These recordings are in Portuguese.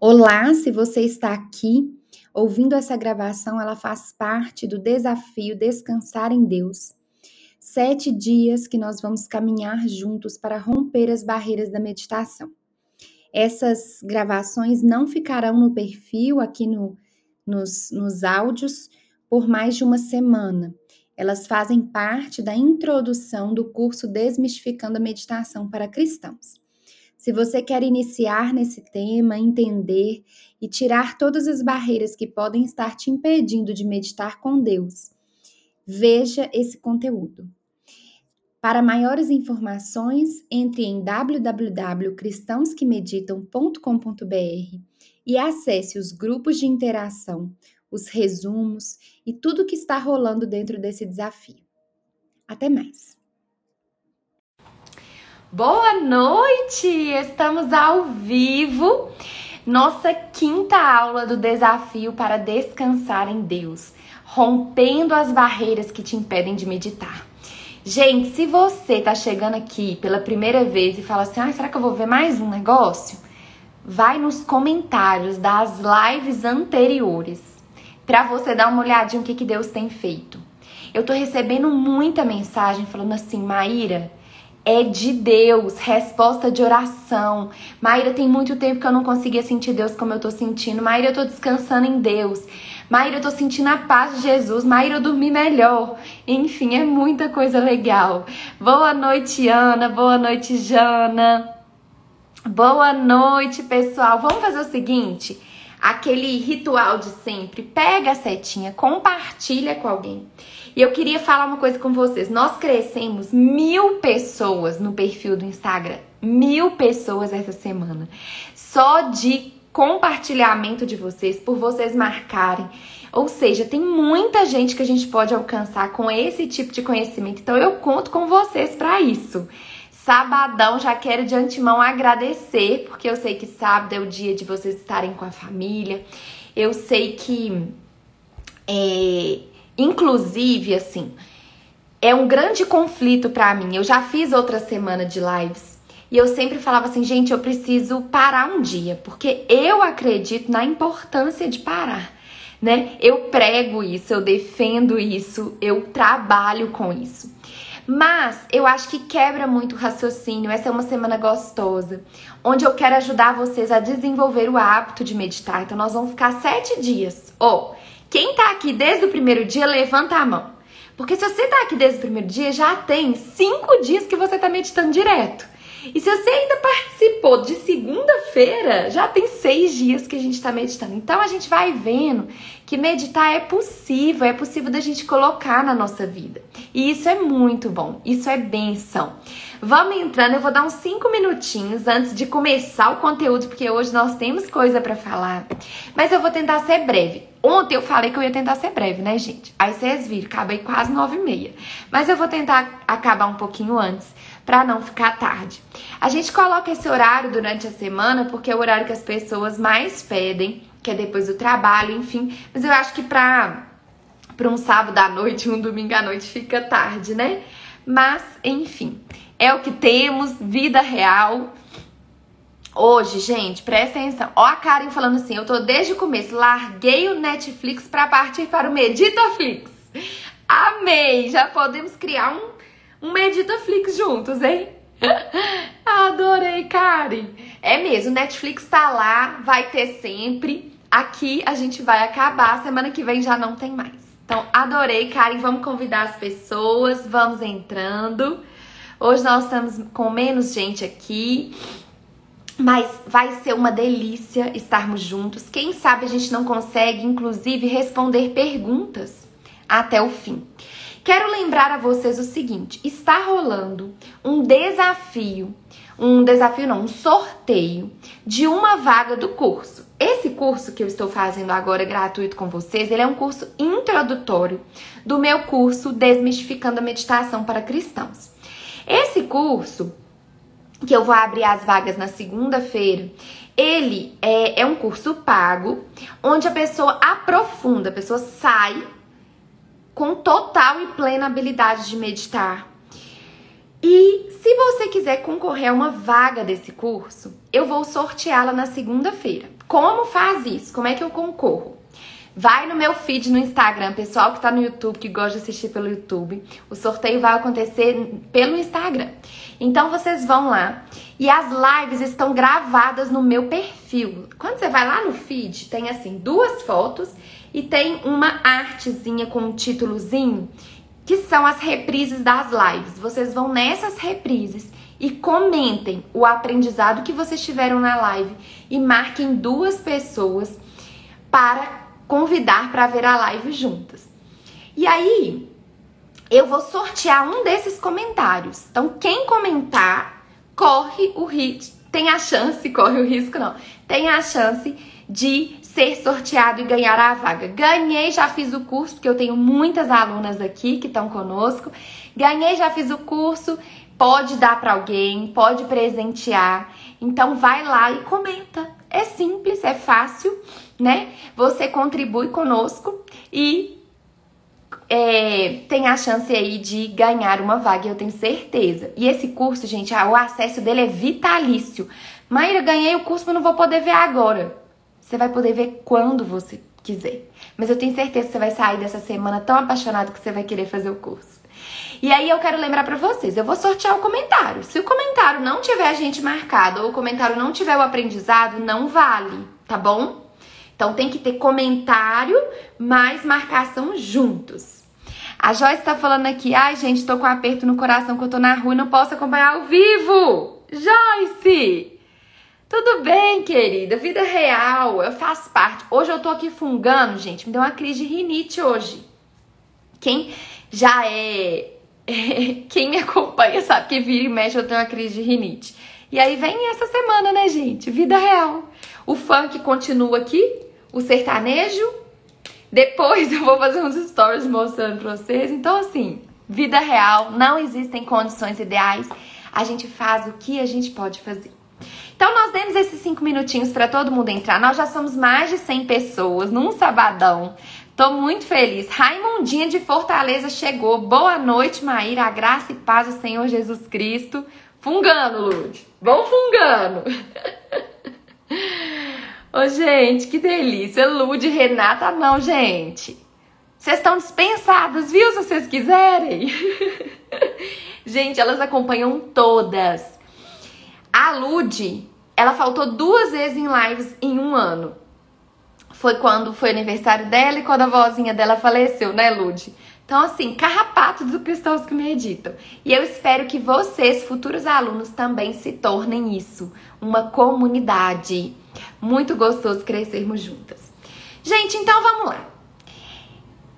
Olá, se você está aqui ouvindo essa gravação, ela faz parte do desafio Descansar em Deus. Sete dias que nós vamos caminhar juntos para romper as barreiras da meditação. Essas gravações não ficarão no perfil, aqui no, nos, nos áudios, por mais de uma semana. Elas fazem parte da introdução do curso Desmistificando a Meditação para Cristãos. Se você quer iniciar nesse tema, entender e tirar todas as barreiras que podem estar te impedindo de meditar com Deus, veja esse conteúdo. Para maiores informações, entre em www.cristãosquemeditam.com.br e acesse os grupos de interação, os resumos e tudo que está rolando dentro desse desafio. Até mais! Boa noite! Estamos ao vivo, nossa quinta aula do desafio para descansar em Deus, rompendo as barreiras que te impedem de meditar. Gente, se você tá chegando aqui pela primeira vez e fala assim: ah, será que eu vou ver mais um negócio? Vai nos comentários das lives anteriores para você dar uma olhadinha o que, que Deus tem feito. Eu tô recebendo muita mensagem falando assim, Maíra, é de Deus, resposta de oração. Maíra, tem muito tempo que eu não conseguia sentir Deus como eu tô sentindo. Maíra, eu tô descansando em Deus. Maíra, eu tô sentindo a paz de Jesus. Maíra, eu dormi melhor. Enfim, é muita coisa legal. Boa noite, Ana. Boa noite, Jana. Boa noite, pessoal. Vamos fazer o seguinte: aquele ritual de sempre. Pega a setinha, compartilha com alguém. E eu queria falar uma coisa com vocês. Nós crescemos mil pessoas no perfil do Instagram. Mil pessoas essa semana. Só de compartilhamento de vocês, por vocês marcarem. Ou seja, tem muita gente que a gente pode alcançar com esse tipo de conhecimento. Então eu conto com vocês para isso. Sabadão, já quero de antemão agradecer, porque eu sei que sábado é o dia de vocês estarem com a família. Eu sei que, é, inclusive, assim, é um grande conflito para mim. Eu já fiz outra semana de lives e eu sempre falava assim, gente, eu preciso parar um dia, porque eu acredito na importância de parar, né? Eu prego isso, eu defendo isso, eu trabalho com isso. Mas eu acho que quebra muito o raciocínio. Essa é uma semana gostosa, onde eu quero ajudar vocês a desenvolver o hábito de meditar. Então, nós vamos ficar sete dias. Ó, oh, quem tá aqui desde o primeiro dia, levanta a mão. Porque se você tá aqui desde o primeiro dia, já tem cinco dias que você tá meditando direto. E se você ainda participou de segunda-feira, já tem seis dias que a gente está meditando. Então a gente vai vendo que meditar é possível, é possível da gente colocar na nossa vida. E isso é muito bom, isso é benção. Vamos entrando, eu vou dar uns cinco minutinhos antes de começar o conteúdo, porque hoje nós temos coisa para falar. Mas eu vou tentar ser breve. Ontem eu falei que eu ia tentar ser breve, né, gente? Aí vocês viram, acabei quase nove e meia. Mas eu vou tentar acabar um pouquinho antes para não ficar tarde. A gente coloca esse horário durante a semana porque é o horário que as pessoas mais pedem, que é depois do trabalho, enfim. Mas eu acho que para para um sábado à noite, um domingo à noite fica tarde, né? Mas, enfim, é o que temos, vida real. Hoje, gente, presta atenção. Ó a Karen falando assim, eu tô desde o começo, larguei o Netflix para partir para o Meditaflix. Amei! Já podemos criar um um Meditaflix juntos, hein? Adorei, Karen. É mesmo, Netflix tá lá, vai ter sempre. Aqui a gente vai acabar, semana que vem já não tem mais. Então, adorei, Karen. Vamos convidar as pessoas, vamos entrando. Hoje nós estamos com menos gente aqui, mas vai ser uma delícia estarmos juntos. Quem sabe a gente não consegue, inclusive, responder perguntas até o fim. Quero lembrar a vocês o seguinte: está rolando um desafio, um desafio não, um sorteio de uma vaga do curso. Esse curso que eu estou fazendo agora gratuito com vocês, ele é um curso introdutório do meu curso Desmistificando a Meditação para Cristãos. Esse curso, que eu vou abrir as vagas na segunda-feira, ele é, é um curso pago, onde a pessoa aprofunda, a pessoa sai com total e plena habilidade de meditar. E se você quiser concorrer a uma vaga desse curso, eu vou sorteá-la na segunda-feira. Como faz isso? Como é que eu concorro? Vai no meu feed no Instagram, pessoal que tá no YouTube, que gosta de assistir pelo YouTube. O sorteio vai acontecer pelo Instagram. Então vocês vão lá e as lives estão gravadas no meu perfil. Quando você vai lá no feed, tem assim duas fotos e tem uma artezinha com um títulozinho que são as reprises das lives. Vocês vão nessas reprises e comentem o aprendizado que vocês tiveram na live e marquem duas pessoas para convidar para ver a live juntas. E aí, eu vou sortear um desses comentários. Então, quem comentar, corre o risco, tem a chance, corre o risco não, tem a chance de ser sorteado e ganhar a vaga. Ganhei, já fiz o curso, porque eu tenho muitas alunas aqui que estão conosco. Ganhei, já fiz o curso, pode dar para alguém, pode presentear. Então vai lá e comenta. É simples, é fácil, né? Você contribui conosco e é, tem a chance aí de ganhar uma vaga, eu tenho certeza. E esse curso, gente, o acesso dele é vitalício. Maíra, ganhei o curso, mas não vou poder ver agora. Você vai poder ver quando você quiser. Mas eu tenho certeza que você vai sair dessa semana tão apaixonado que você vai querer fazer o curso. E aí eu quero lembrar para vocês, eu vou sortear o comentário. Se o comentário não tiver a gente marcado ou o comentário não tiver o aprendizado, não vale, tá bom? Então tem que ter comentário mais marcação juntos. A Joyce tá falando aqui, ai gente, tô com um aperto no coração que eu tô na rua e não posso acompanhar ao vivo. Joyce! Tudo bem, querida, vida real, eu faço parte. Hoje eu tô aqui fungando, gente, me deu uma crise de rinite hoje. Quem já é. Quem me acompanha sabe que vira e mexe eu tenho uma crise de rinite. E aí vem essa semana, né, gente? Vida real. O funk continua aqui, o sertanejo. Depois eu vou fazer uns stories mostrando pra vocês. Então, assim, vida real, não existem condições ideais. A gente faz o que a gente pode fazer. Então, nós demos esses cinco minutinhos para todo mundo entrar. Nós já somos mais de 100 pessoas num sabadão. Tô muito feliz. Raimundinha de Fortaleza chegou. Boa noite, Maíra. A graça e paz do Senhor Jesus Cristo. Fungando, Lud. Vão fungando. Ô, gente, que delícia. Lud, Renata, não, gente. Vocês estão dispensadas, viu? Se vocês quiserem. gente, elas acompanham todas. A Lud, ela faltou duas vezes em lives em um ano. Foi quando foi aniversário dela e quando a vozinha dela faleceu, né, Lud? Então, assim, carrapato dos cristãos que meditam. E eu espero que vocês, futuros alunos, também se tornem isso. Uma comunidade. Muito gostoso crescermos juntas. Gente, então vamos lá.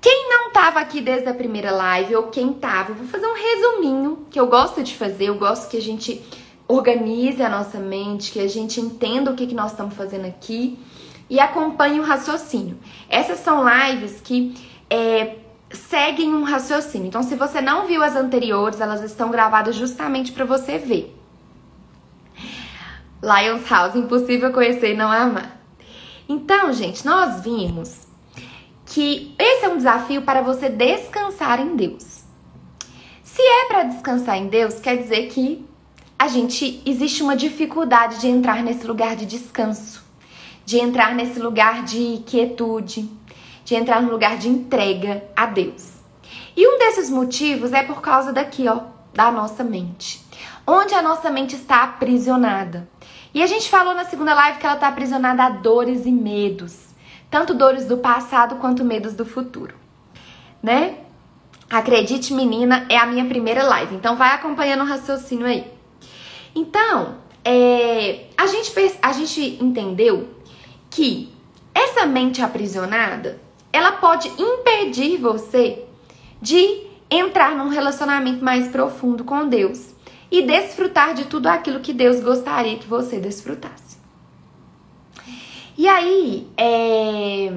Quem não estava aqui desde a primeira live ou quem estava, eu vou fazer um resuminho que eu gosto de fazer. Eu gosto que a gente organize a nossa mente, que a gente entenda o que, que nós estamos fazendo aqui e acompanhe o raciocínio. Essas são lives que é, seguem um raciocínio. Então, se você não viu as anteriores, elas estão gravadas justamente para você ver. Lions House, impossível conhecer e não amar. Então, gente, nós vimos que esse é um desafio para você descansar em Deus. Se é para descansar em Deus, quer dizer que a gente existe uma dificuldade de entrar nesse lugar de descanso, de entrar nesse lugar de quietude, de entrar no lugar de entrega a Deus. E um desses motivos é por causa daqui, ó, da nossa mente. Onde a nossa mente está aprisionada. E a gente falou na segunda live que ela está aprisionada a dores e medos, tanto dores do passado quanto medos do futuro, né? Acredite, menina, é a minha primeira live, então vai acompanhando o raciocínio aí. Então, é, a, gente, a gente entendeu que essa mente aprisionada, ela pode impedir você de entrar num relacionamento mais profundo com Deus e desfrutar de tudo aquilo que Deus gostaria que você desfrutasse. E aí, é,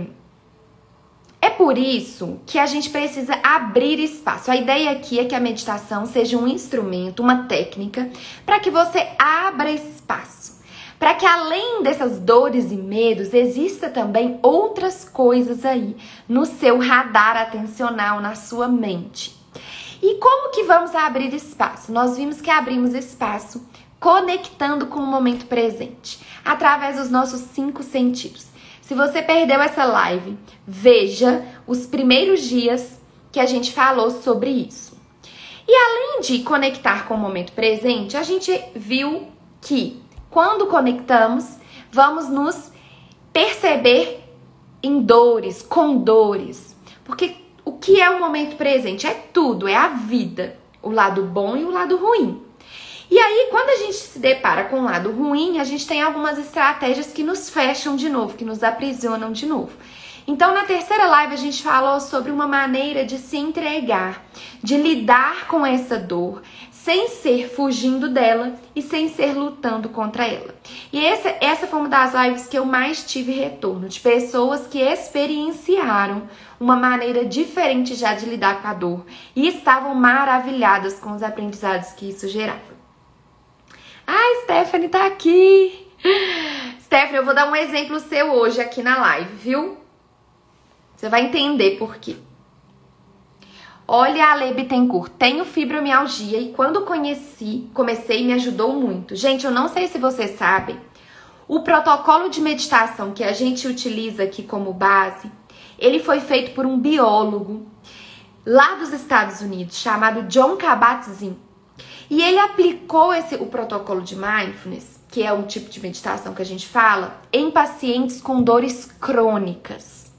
por isso que a gente precisa abrir espaço. A ideia aqui é que a meditação seja um instrumento, uma técnica, para que você abra espaço. Para que além dessas dores e medos, exista também outras coisas aí no seu radar atencional, na sua mente. E como que vamos abrir espaço? Nós vimos que abrimos espaço conectando com o momento presente, através dos nossos cinco sentidos. Se você perdeu essa live, veja os primeiros dias que a gente falou sobre isso. E além de conectar com o momento presente, a gente viu que quando conectamos, vamos nos perceber em dores, com dores. Porque o que é o momento presente? É tudo, é a vida, o lado bom e o lado ruim. E aí, quando a gente se depara com o lado ruim, a gente tem algumas estratégias que nos fecham de novo, que nos aprisionam de novo. Então, na terceira live, a gente falou sobre uma maneira de se entregar, de lidar com essa dor, sem ser fugindo dela e sem ser lutando contra ela. E essa, essa foi uma das lives que eu mais tive retorno, de pessoas que experienciaram uma maneira diferente já de lidar com a dor e estavam maravilhadas com os aprendizados que isso gerava. Ah, Stephanie tá aqui! Stephanie, eu vou dar um exemplo seu hoje aqui na live, viu? Você vai entender por quê. Olha a Ale Bittencourt, tenho fibromialgia e quando conheci, comecei me ajudou muito. Gente, eu não sei se vocês sabem, o protocolo de meditação que a gente utiliza aqui como base, ele foi feito por um biólogo lá dos Estados Unidos chamado John Kabat-Zinn. E ele aplicou esse, o protocolo de mindfulness, que é um tipo de meditação que a gente fala, em pacientes com dores crônicas.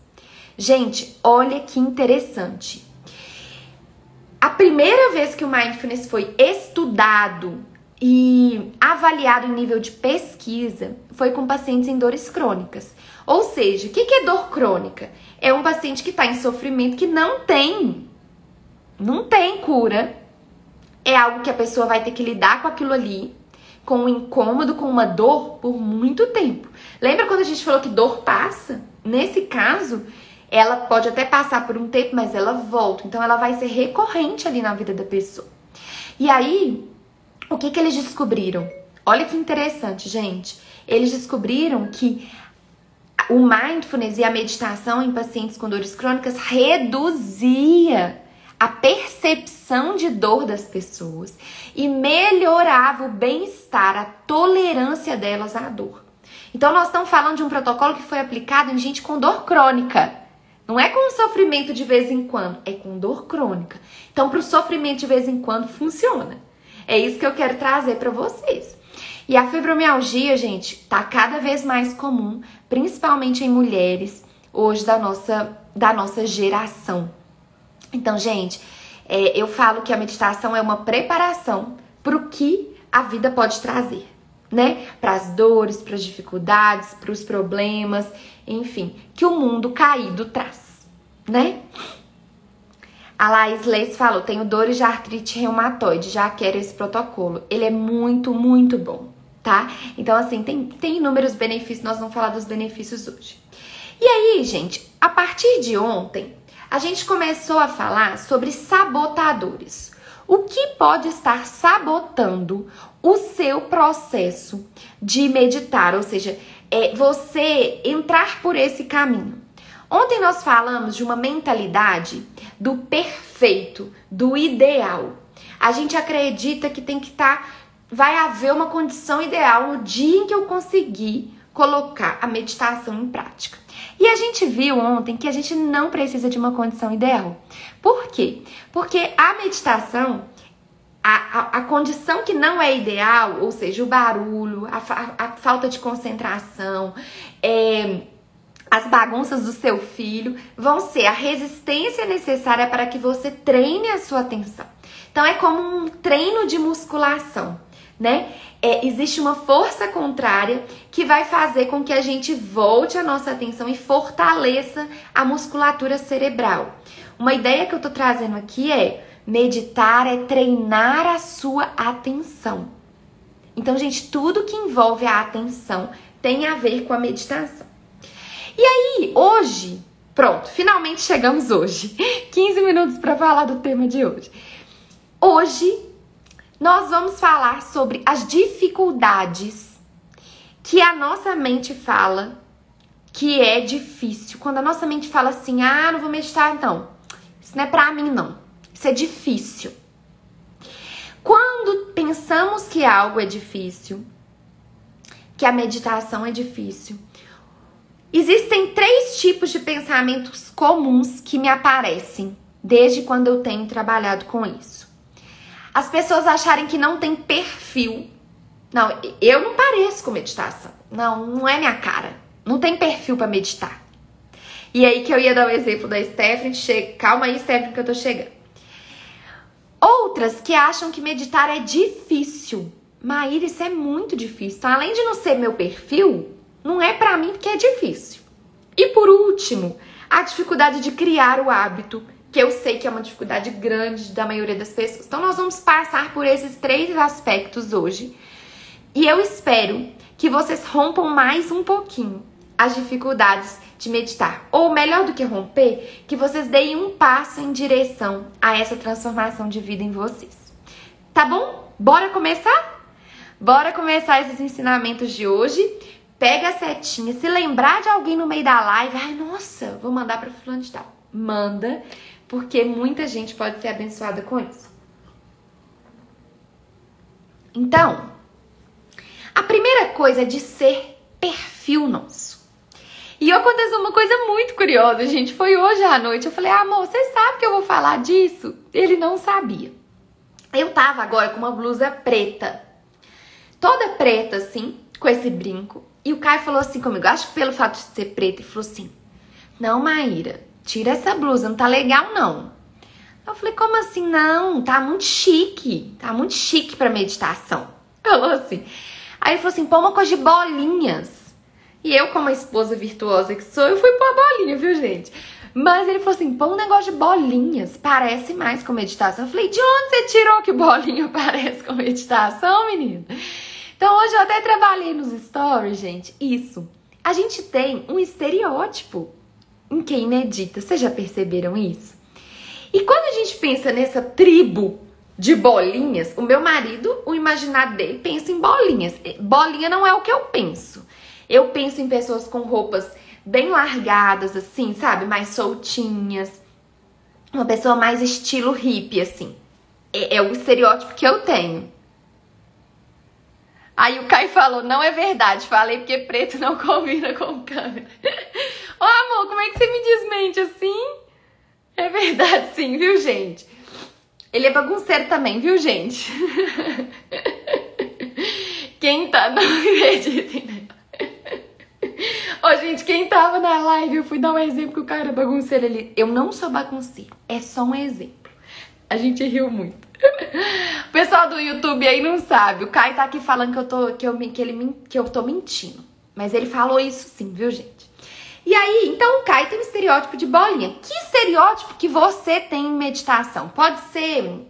Gente, olha que interessante. A primeira vez que o mindfulness foi estudado e avaliado em nível de pesquisa foi com pacientes em dores crônicas. Ou seja, o que é dor crônica? É um paciente que está em sofrimento que não tem, não tem cura. É algo que a pessoa vai ter que lidar com aquilo ali, com um incômodo, com uma dor por muito tempo. Lembra quando a gente falou que dor passa? Nesse caso, ela pode até passar por um tempo, mas ela volta. Então ela vai ser recorrente ali na vida da pessoa. E aí, o que, que eles descobriram? Olha que interessante, gente. Eles descobriram que o mindfulness e a meditação em pacientes com dores crônicas reduzia a percepção de dor das pessoas e melhorava o bem-estar, a tolerância delas à dor. Então, nós estamos falando de um protocolo que foi aplicado em gente com dor crônica. Não é com sofrimento de vez em quando, é com dor crônica. Então, para o sofrimento de vez em quando funciona. É isso que eu quero trazer para vocês. E a fibromialgia, gente, tá cada vez mais comum, principalmente em mulheres hoje da nossa da nossa geração. Então, gente, é, eu falo que a meditação é uma preparação para o que a vida pode trazer, né? Para as dores, para as dificuldades, para os problemas enfim, que o mundo caído traz, né? A Laís Leis falou: tenho dores de artrite reumatoide, já quero esse protocolo. Ele é muito, muito bom, tá? Então, assim, tem, tem inúmeros benefícios, nós vamos falar dos benefícios hoje. E aí, gente, a partir de ontem, a gente começou a falar sobre sabotadores. O que pode estar sabotando o seu processo de meditar, ou seja, é você entrar por esse caminho. Ontem nós falamos de uma mentalidade do perfeito, do ideal. A gente acredita que tem que estar, tá, vai haver uma condição ideal no dia em que eu conseguir colocar a meditação em prática. E a gente viu ontem que a gente não precisa de uma condição ideal. Por quê? Porque a meditação a, a, a, condição que não é ideal, ou seja, o barulho, a, a, falta de concentração, é, as bagunças do seu filho, vão ser a resistência necessária para que você treine a sua atenção. Então é como um treino de musculação, né? É, existe uma força contrária que vai fazer com que a gente volte a nossa atenção e fortaleça a musculatura cerebral. Uma ideia que eu tô trazendo aqui é Meditar é treinar a sua atenção. Então, gente, tudo que envolve a atenção tem a ver com a meditação. E aí, hoje, pronto, finalmente chegamos hoje. 15 minutos para falar do tema de hoje. Hoje nós vamos falar sobre as dificuldades que a nossa mente fala que é difícil. Quando a nossa mente fala assim: "Ah, não vou meditar então. Isso não é para mim não. Isso é difícil. Quando pensamos que algo é difícil, que a meditação é difícil, existem três tipos de pensamentos comuns que me aparecem desde quando eu tenho trabalhado com isso. As pessoas acharem que não tem perfil. Não, eu não pareço com meditação. Não, não é minha cara. Não tem perfil para meditar. E aí que eu ia dar o exemplo da Stephanie. Calma aí, Stephanie, que eu tô chegando. Outras que acham que meditar é difícil. Maíra, isso é muito difícil. Então, além de não ser meu perfil, não é para mim porque é difícil. E por último, a dificuldade de criar o hábito, que eu sei que é uma dificuldade grande da maioria das pessoas. Então, nós vamos passar por esses três aspectos hoje. E eu espero que vocês rompam mais um pouquinho as dificuldades de meditar. Ou melhor do que romper, que vocês deem um passo em direção a essa transformação de vida em vocês. Tá bom? Bora começar? Bora começar esses ensinamentos de hoje. Pega a setinha, se lembrar de alguém no meio da live, ai nossa, vou mandar para fulano de tal. Manda, porque muita gente pode ser abençoada com isso. Então, a primeira coisa é de ser perfil nosso. E aconteceu uma coisa muito curiosa, gente. Foi hoje à noite. Eu falei, amor, você sabe que eu vou falar disso? Ele não sabia. Eu tava agora com uma blusa preta. Toda preta, assim, com esse brinco. E o Caio falou assim comigo, acho que pelo fato de ser preta, ele falou assim: Não, Maíra, tira essa blusa, não tá legal, não. Eu falei, como assim? Não, tá muito chique. Tá muito chique pra meditação. Falou assim. Aí ele falou assim: põe uma coisa de bolinhas. E eu, como a esposa virtuosa que sou, eu fui pôr a bolinha, viu, gente? Mas ele falou assim: põe um negócio de bolinhas, parece mais com meditação. Eu falei: de onde você tirou que bolinha parece com meditação, menina? Então hoje eu até trabalhei nos stories, gente. Isso. A gente tem um estereótipo em quem medita. Vocês já perceberam isso? E quando a gente pensa nessa tribo de bolinhas, o meu marido, o imaginário dele pensa em bolinhas. Bolinha não é o que eu penso. Eu penso em pessoas com roupas bem largadas, assim, sabe? Mais soltinhas. Uma pessoa mais estilo hippie, assim. É, é o estereótipo que eu tenho. Aí o Kai falou, não é verdade, falei porque preto não combina com câmera. Ô amor, como é que você me desmente assim? É verdade sim, viu gente? Ele é bagunceiro também, viu gente? Quem tá, não acredita, né? Ó, gente, quem tava na live, eu fui dar um exemplo que o cara bagunceiro ali. Eu não sou bagunceiro, é só um exemplo. A gente riu muito. O pessoal do YouTube aí não sabe. O Caio tá aqui falando que eu tô, que eu, que ele, que eu tô mentindo. Mas ele falou isso sim, viu, gente? E aí, então o Caio tem um estereótipo de bolinha. Que estereótipo que você tem em meditação? Pode ser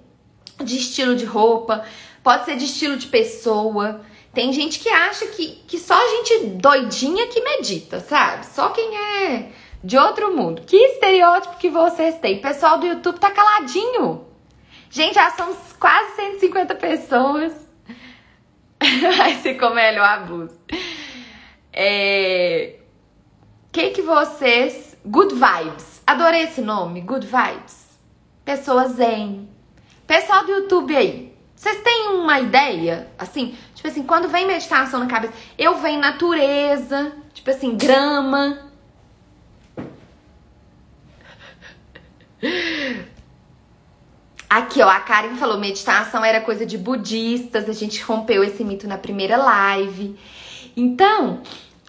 de estilo de roupa, pode ser de estilo de pessoa, tem gente que acha que, que só gente doidinha que medita, sabe? Só quem é de outro mundo. Que estereótipo que vocês têm? O pessoal do YouTube tá caladinho. Gente, já são quase 150 pessoas. Vai ser como melhor abuso. É... Que que vocês... Good Vibes. Adorei esse nome, Good Vibes. Pessoas zen. Pessoal do YouTube aí. Vocês têm uma ideia? Assim, Tipo assim, quando vem meditação na cabeça, eu venho natureza, tipo assim, grama. Aqui, ó, a Karen falou: meditação era coisa de budistas, a gente rompeu esse mito na primeira live. Então,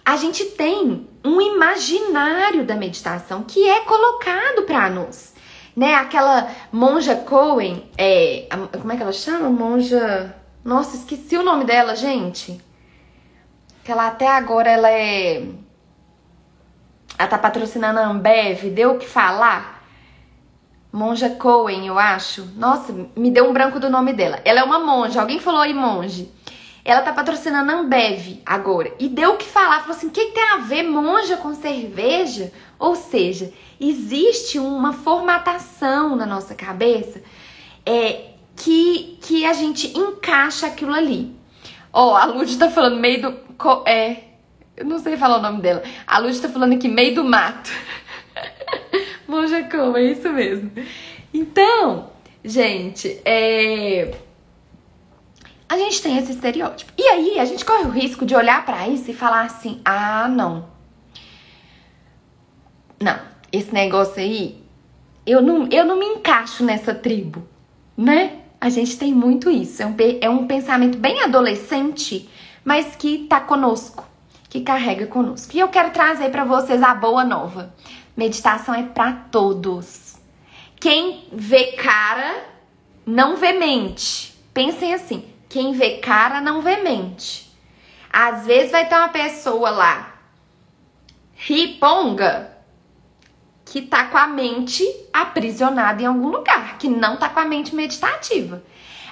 a gente tem um imaginário da meditação que é colocado para nós, né? Aquela monja Cohen, é, como é que ela chama? Monja nossa, esqueci o nome dela, gente. Que ela até agora ela é. Ela tá patrocinando a Ambev, deu o que falar. Monja Cohen, eu acho. Nossa, me deu um branco do nome dela. Ela é uma monja, alguém falou aí monge. Ela tá patrocinando a Ambev agora. E deu o que falar. Falou assim: o que, tem a ver monja com cerveja? Ou seja, existe uma formatação na nossa cabeça é, que, que a gente encaixa aquilo ali. Ó, oh, a Lud tá falando meio do. É. Eu não sei falar o nome dela. A Lud tá falando aqui meio do mato. Monja como, é isso mesmo. Então, gente, é a gente tem esse estereótipo. E aí a gente corre o risco de olhar para isso e falar assim: "Ah, não. Não, esse negócio aí, eu não, eu não me encaixo nessa tribo", né? A gente tem muito isso. É um, é um pensamento bem adolescente, mas que tá conosco, que carrega conosco. E eu quero trazer para vocês a boa nova. Meditação é para todos. Quem vê cara não vê mente. Pensem assim: quem vê cara não vê mente. Às vezes vai ter uma pessoa lá, riponga, que tá com a mente aprisionada em algum lugar, que não tá com a mente meditativa.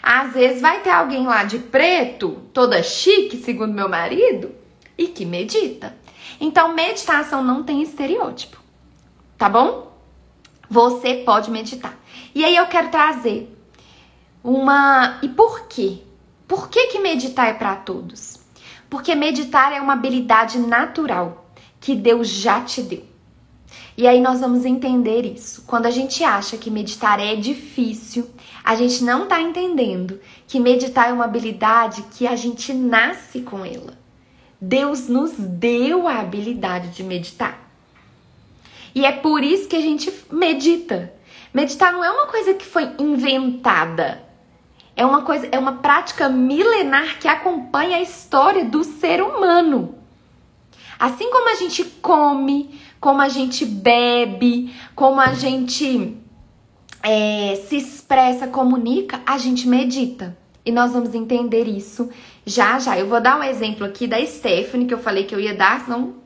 Às vezes vai ter alguém lá de preto, toda chique, segundo meu marido, e que medita. Então, meditação não tem estereótipo, tá bom? Você pode meditar. E aí eu quero trazer uma. E por quê? Por que, que meditar é para todos? Porque meditar é uma habilidade natural que Deus já te deu. E aí nós vamos entender isso. Quando a gente acha que meditar é difícil, a gente não está entendendo que meditar é uma habilidade que a gente nasce com ela. Deus nos deu a habilidade de meditar. E é por isso que a gente medita. Meditar não é uma coisa que foi inventada. É uma coisa, é uma prática milenar que acompanha a história do ser humano. Assim como a gente come, como a gente bebe, como a gente é, se expressa, comunica, a gente medita. E nós vamos entender isso já já. Eu vou dar um exemplo aqui da Stephanie, que eu falei que eu ia dar, senão.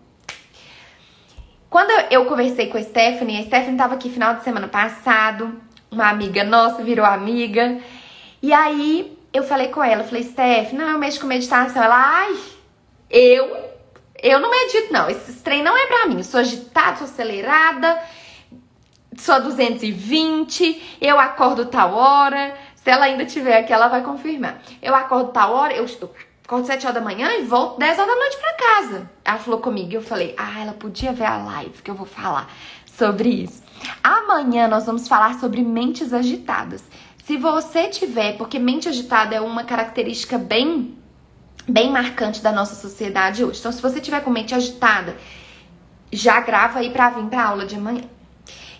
Quando eu conversei com a Stephanie, a Stephanie estava aqui final de semana passado, uma amiga nossa virou amiga. E aí eu falei com ela, falei, Steph, não, eu mexo com meditação. Ela, ai, eu, eu não medito, não. Esse trem não é pra mim. Eu sou agitada, sou acelerada, sou 220, eu acordo tal hora. Se ela ainda tiver aqui, ela vai confirmar. Eu acordo tal hora, eu, eu acordo 7 horas da manhã e volto 10 horas da noite pra casa. Ela falou comigo e eu falei, ah, ela podia ver a live que eu vou falar sobre isso. Amanhã nós vamos falar sobre mentes agitadas. Se você tiver, porque mente agitada é uma característica bem bem marcante da nossa sociedade hoje. Então, se você tiver com mente agitada, já grava aí para vir para aula de amanhã.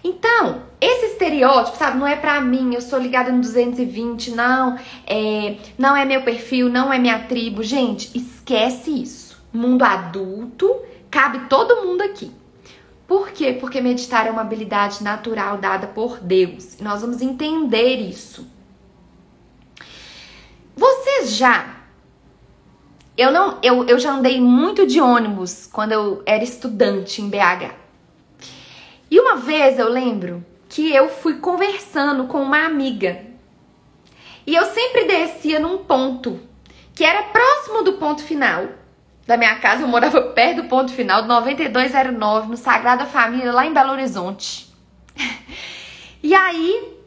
Então, esse estereótipo, sabe, não é pra mim, eu sou ligada no 220, não, é, não é meu perfil, não é minha tribo. Gente, esquece isso. Mundo adulto, cabe todo mundo aqui. Por quê? Porque meditar é uma habilidade natural dada por Deus. Nós vamos entender isso. Vocês já eu não, eu, eu já andei muito de ônibus quando eu era estudante em BH. E uma vez eu lembro que eu fui conversando com uma amiga. E eu sempre descia num ponto que era próximo do ponto final da minha casa, eu morava perto do ponto final, do 9209, no Sagrada Família, lá em Belo Horizonte. E aí,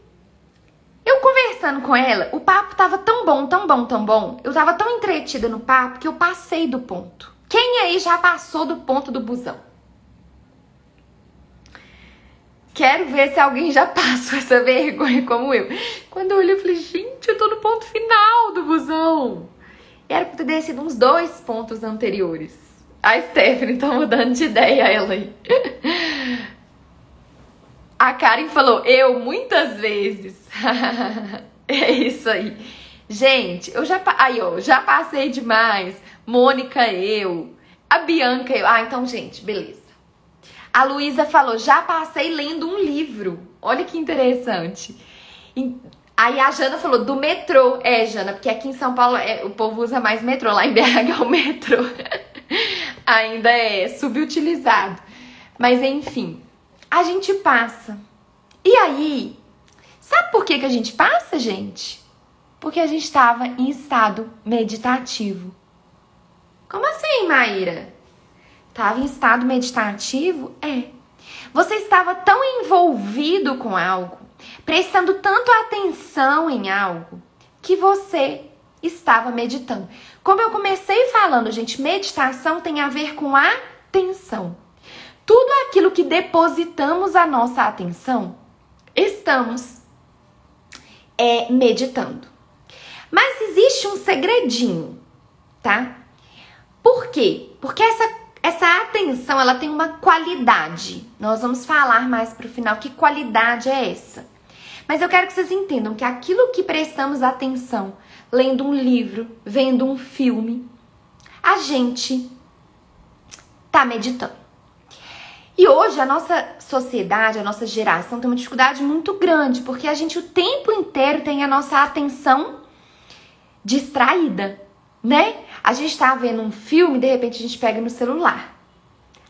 eu conversando com ela, o papo tava tão bom, tão bom, tão bom. Eu tava tão entretida no papo que eu passei do ponto. Quem aí já passou do ponto do busão? Quero ver se alguém já passou essa vergonha como eu. Quando eu olhei, eu falei, gente, eu tô no ponto final do busão. Era pra ter descido uns dois pontos anteriores. A Stephanie tá mudando de ideia, ela aí. A Karen falou, eu muitas vezes. é isso aí. Gente, eu já, aí, ó, já passei demais. Mônica, eu. A Bianca, eu. Ah, então, gente, beleza. A Luísa falou, já passei lendo um livro. Olha que interessante. Aí a Jana falou do metrô. É, Jana, porque aqui em São Paulo é, o povo usa mais metrô. Lá em BH o metrô ainda é subutilizado. Mas enfim, a gente passa. E aí, sabe por que, que a gente passa, gente? Porque a gente estava em estado meditativo. Como assim, Maíra? Estava em estado meditativo? É. Você estava tão envolvido com algo prestando tanto atenção em algo que você estava meditando. Como eu comecei falando, gente, meditação tem a ver com atenção. Tudo aquilo que depositamos a nossa atenção, estamos é meditando. Mas existe um segredinho, tá? Por quê? Porque essa, essa atenção ela tem uma qualidade. Nós vamos falar mais pro final que qualidade é essa. Mas eu quero que vocês entendam que aquilo que prestamos atenção, lendo um livro, vendo um filme, a gente tá meditando. E hoje a nossa sociedade, a nossa geração tem uma dificuldade muito grande, porque a gente o tempo inteiro tem a nossa atenção distraída, né? A gente está vendo um filme, de repente a gente pega no celular.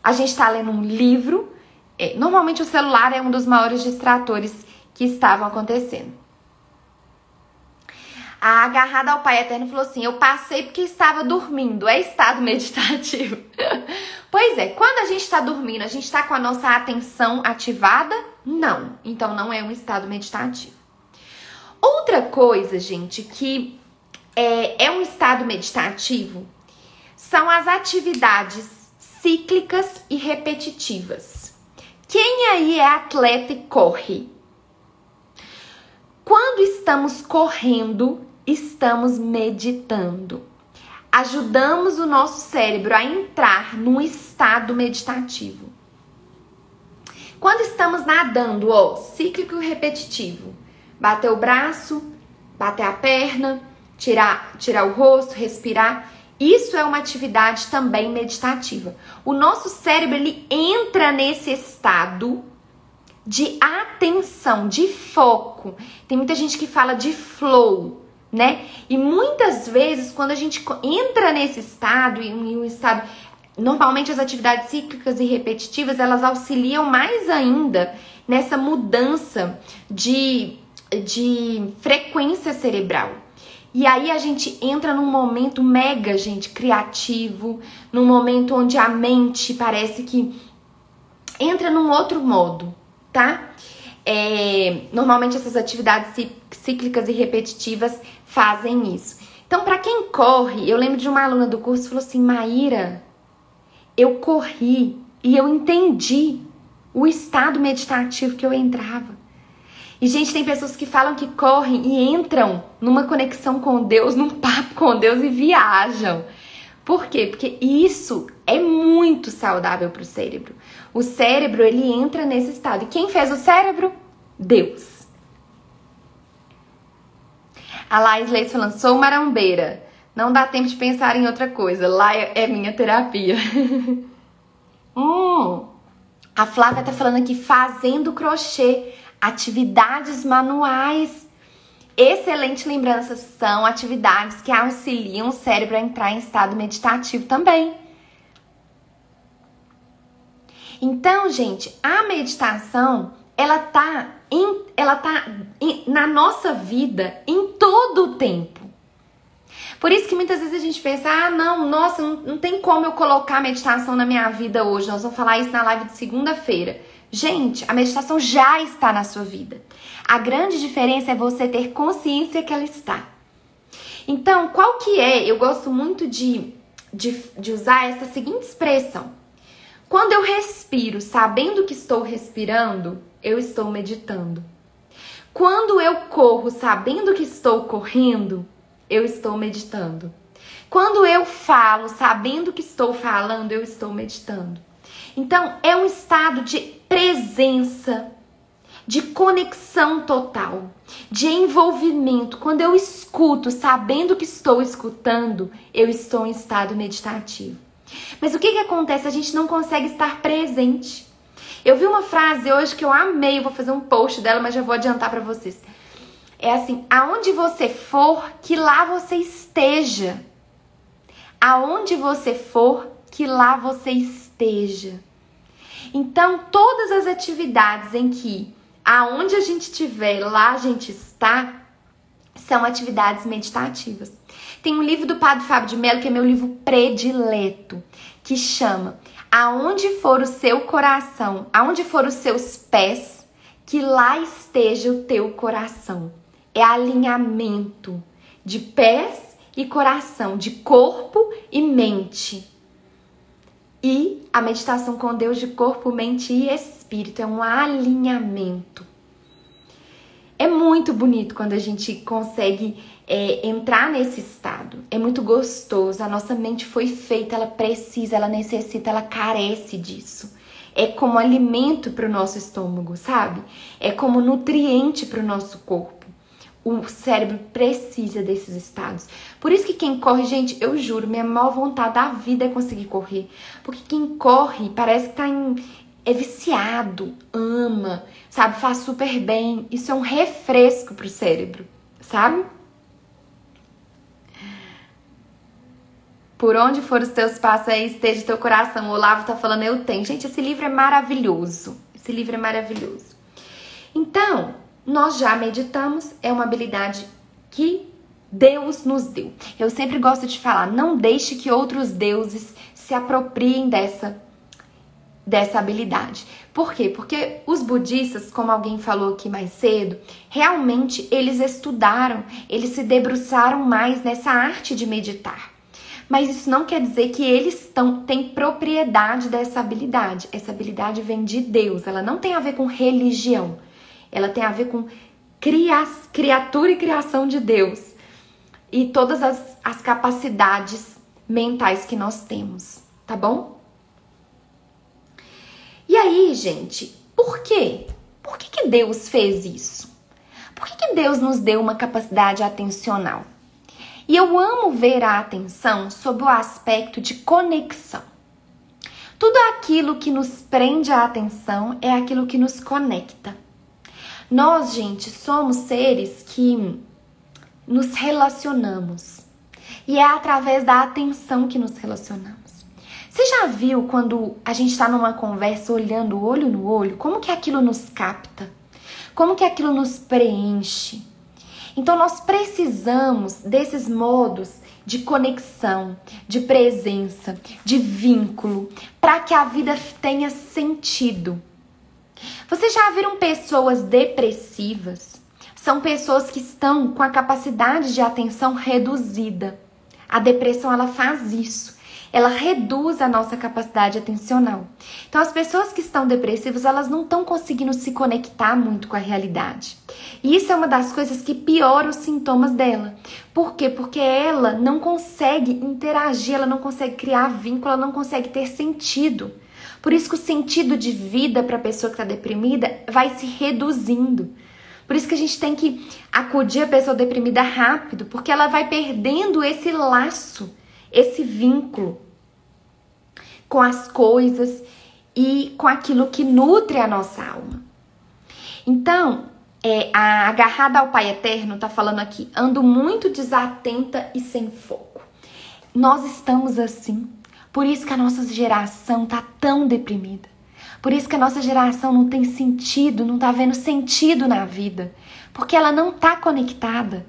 A gente está lendo um livro. É, normalmente o celular é um dos maiores distratores que estavam acontecendo. A agarrada ao Pai Eterno falou assim: Eu passei porque estava dormindo. É estado meditativo. pois é, quando a gente está dormindo, a gente está com a nossa atenção ativada? Não. Então não é um estado meditativo. Outra coisa, gente, que é, é um estado meditativo são as atividades cíclicas e repetitivas. Quem aí é atleta e corre? Quando estamos correndo, estamos meditando. Ajudamos o nosso cérebro a entrar num estado meditativo. Quando estamos nadando, ó, cíclico e repetitivo, bater o braço, bater a perna, tirar, tirar o rosto, respirar, isso é uma atividade também meditativa. O nosso cérebro ele entra nesse estado de atenção, de foco. Tem muita gente que fala de flow, né? E muitas vezes, quando a gente entra nesse estado, em um estado. Normalmente as atividades cíclicas e repetitivas elas auxiliam mais ainda nessa mudança de, de frequência cerebral. E aí a gente entra num momento mega, gente, criativo, num momento onde a mente parece que entra num outro modo, tá? É, normalmente essas atividades cíclicas e repetitivas fazem isso. Então, para quem corre, eu lembro de uma aluna do curso que falou assim: Maíra, eu corri e eu entendi o estado meditativo que eu entrava. E, gente, tem pessoas que falam que correm e entram numa conexão com Deus, num papo com Deus e viajam. Por quê? Porque isso é muito saudável para o cérebro. O cérebro, ele entra nesse estado. E quem fez o cérebro? Deus. A Laís Leite falando, sou marombeira. Não dá tempo de pensar em outra coisa. Lá é minha terapia. hum, a Flávia tá falando aqui, fazendo crochê atividades manuais. Excelente lembrança são atividades que auxiliam o cérebro a entrar em estado meditativo também. Então, gente, a meditação, ela tá, em, ela tá em, na nossa vida em todo o tempo. Por isso que muitas vezes a gente pensa, ah, não, nossa, não, não tem como eu colocar meditação na minha vida hoje. Nós vamos falar isso na live de segunda-feira. Gente, a meditação já está na sua vida. A grande diferença é você ter consciência que ela está. Então, qual que é? Eu gosto muito de, de, de usar essa seguinte expressão. Quando eu respiro sabendo que estou respirando, eu estou meditando. Quando eu corro sabendo que estou correndo, eu estou meditando. Quando eu falo sabendo que estou falando, eu estou meditando. Então, é um estado de presença, de conexão total, de envolvimento. Quando eu escuto, sabendo que estou escutando, eu estou em estado meditativo. Mas o que, que acontece? A gente não consegue estar presente. Eu vi uma frase hoje que eu amei, eu vou fazer um post dela, mas já vou adiantar para vocês. É assim: aonde você for, que lá você esteja. Aonde você for, que lá você esteja. Então, todas as atividades em que aonde a gente estiver, lá a gente está, são atividades meditativas. Tem um livro do Padre Fábio de Mello que é meu livro predileto, que chama Aonde for o seu coração, aonde for os seus pés, que lá esteja o teu coração. É alinhamento de pés e coração, de corpo e mente. E a meditação com Deus de corpo, mente e espírito é um alinhamento. É muito bonito quando a gente consegue é, entrar nesse estado. É muito gostoso. A nossa mente foi feita, ela precisa, ela necessita, ela carece disso. É como alimento para o nosso estômago, sabe? É como nutriente para o nosso corpo. O cérebro precisa desses estados. Por isso que quem corre, gente, eu juro, minha maior vontade da vida é conseguir correr. Porque quem corre parece que tá em, é viciado, ama, sabe? Faz super bem. Isso é um refresco pro cérebro, sabe? Por onde for os teus passos, aí esteja teu coração. O Olavo tá falando, eu tenho. Gente, esse livro é maravilhoso. Esse livro é maravilhoso. Então, nós já meditamos, é uma habilidade que Deus nos deu. Eu sempre gosto de falar, não deixe que outros deuses se apropriem dessa dessa habilidade. Por quê? Porque os budistas, como alguém falou aqui mais cedo, realmente eles estudaram, eles se debruçaram mais nessa arte de meditar. Mas isso não quer dizer que eles tão, têm propriedade dessa habilidade. Essa habilidade vem de Deus. Ela não tem a ver com religião. Ela tem a ver com cria, criatura e criação de Deus. E todas as, as capacidades mentais que nós temos. Tá bom? E aí, gente, por quê? Por que, que Deus fez isso? Por que, que Deus nos deu uma capacidade atencional? E eu amo ver a atenção sob o aspecto de conexão. Tudo aquilo que nos prende a atenção é aquilo que nos conecta. Nós, gente, somos seres que nos relacionamos. E é através da atenção que nos relacionamos. Você já viu quando a gente está numa conversa olhando olho no olho, como que aquilo nos capta? Como que aquilo nos preenche? Então nós precisamos desses modos de conexão, de presença, de vínculo, para que a vida tenha sentido. Vocês já viram pessoas depressivas? São pessoas que estão com a capacidade de atenção reduzida. A depressão ela faz isso ela reduz a nossa capacidade atencional. Então, as pessoas que estão depressivas, elas não estão conseguindo se conectar muito com a realidade. E isso é uma das coisas que piora os sintomas dela. Por quê? Porque ela não consegue interagir, ela não consegue criar vínculo, ela não consegue ter sentido. Por isso que o sentido de vida para a pessoa que está deprimida vai se reduzindo. Por isso que a gente tem que acudir a pessoa deprimida rápido, porque ela vai perdendo esse laço, esse vínculo com as coisas e com aquilo que nutre a nossa alma. Então, é, a agarrada ao Pai Eterno está falando aqui, ando muito desatenta e sem foco. Nós estamos assim. Por isso que a nossa geração está tão deprimida. Por isso que a nossa geração não tem sentido, não está vendo sentido na vida. Porque ela não está conectada.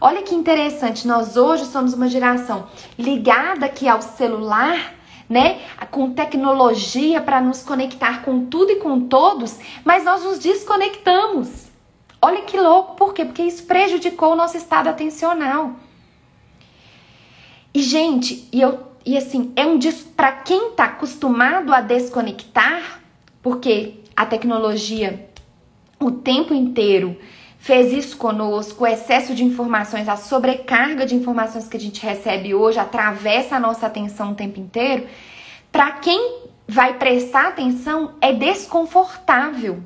Olha que interessante, nós hoje somos uma geração ligada aqui ao celular, né? Com tecnologia para nos conectar com tudo e com todos, mas nós nos desconectamos. Olha que louco, por quê? Porque isso prejudicou o nosso estado atencional. E gente, e eu e assim, é um para quem está acostumado a desconectar, porque a tecnologia o tempo inteiro fez isso conosco, o excesso de informações, a sobrecarga de informações que a gente recebe hoje atravessa a nossa atenção o tempo inteiro. Para quem vai prestar atenção, é desconfortável,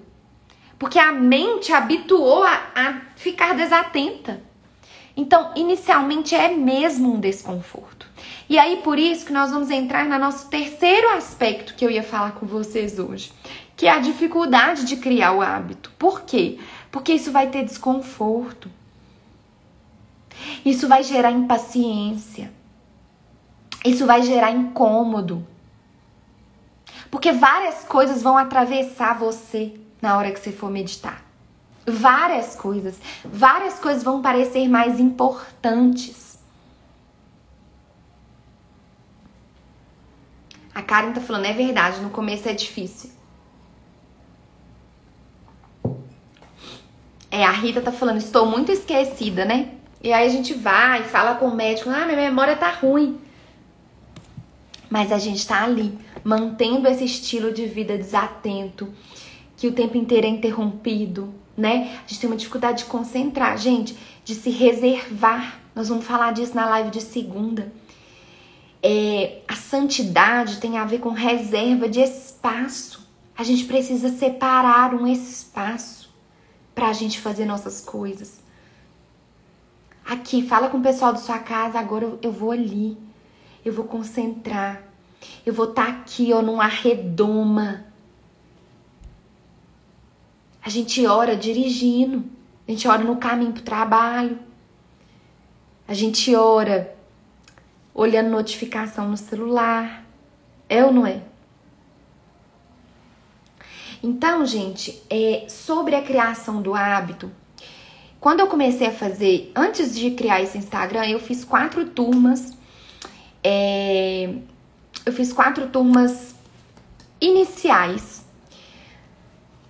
porque a mente habituou a, a ficar desatenta. Então, inicialmente é mesmo um desconforto. E aí, por isso que nós vamos entrar no nosso terceiro aspecto que eu ia falar com vocês hoje, que é a dificuldade de criar o hábito. Por quê? Porque isso vai ter desconforto. Isso vai gerar impaciência. Isso vai gerar incômodo. Porque várias coisas vão atravessar você na hora que você for meditar. Várias coisas. Várias coisas vão parecer mais importantes. A Karen tá falando, é verdade, no começo é difícil. É, a Rita tá falando, estou muito esquecida, né? E aí a gente vai, fala com o médico, ah, minha memória tá ruim. Mas a gente tá ali, mantendo esse estilo de vida desatento, que o tempo inteiro é interrompido, né? A gente tem uma dificuldade de concentrar, gente, de se reservar. Nós vamos falar disso na live de segunda. É, a santidade tem a ver com reserva de espaço. A gente precisa separar um espaço para a gente fazer nossas coisas. Aqui, fala com o pessoal da sua casa, agora eu, vou ali. Eu vou concentrar. Eu vou estar tá aqui, ó, numa redoma. A gente ora dirigindo. A gente ora no caminho pro trabalho. A gente ora olhando notificação no celular. É ou não é? Então, gente, é, sobre a criação do hábito, quando eu comecei a fazer, antes de criar esse Instagram, eu fiz quatro turmas. É, eu fiz quatro turmas iniciais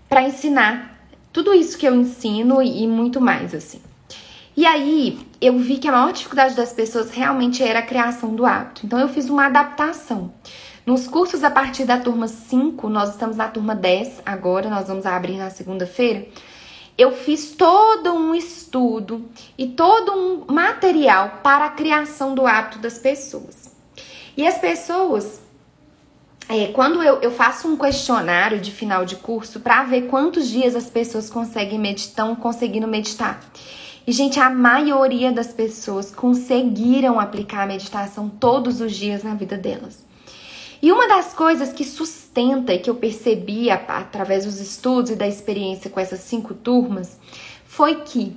para ensinar tudo isso que eu ensino e muito mais assim. E aí eu vi que a maior dificuldade das pessoas realmente era a criação do hábito. Então eu fiz uma adaptação. Nos cursos a partir da turma 5, nós estamos na turma 10 agora, nós vamos abrir na segunda-feira eu fiz todo um estudo e todo um material para a criação do hábito das pessoas. E as pessoas, é, quando eu, eu, faço um questionário de final de curso para ver quantos dias as pessoas conseguem meditar, conseguindo meditar. E, gente, a maioria das pessoas conseguiram aplicar a meditação todos os dias na vida delas. E uma das coisas que sustenta e que eu percebi através dos estudos e da experiência com essas cinco turmas foi que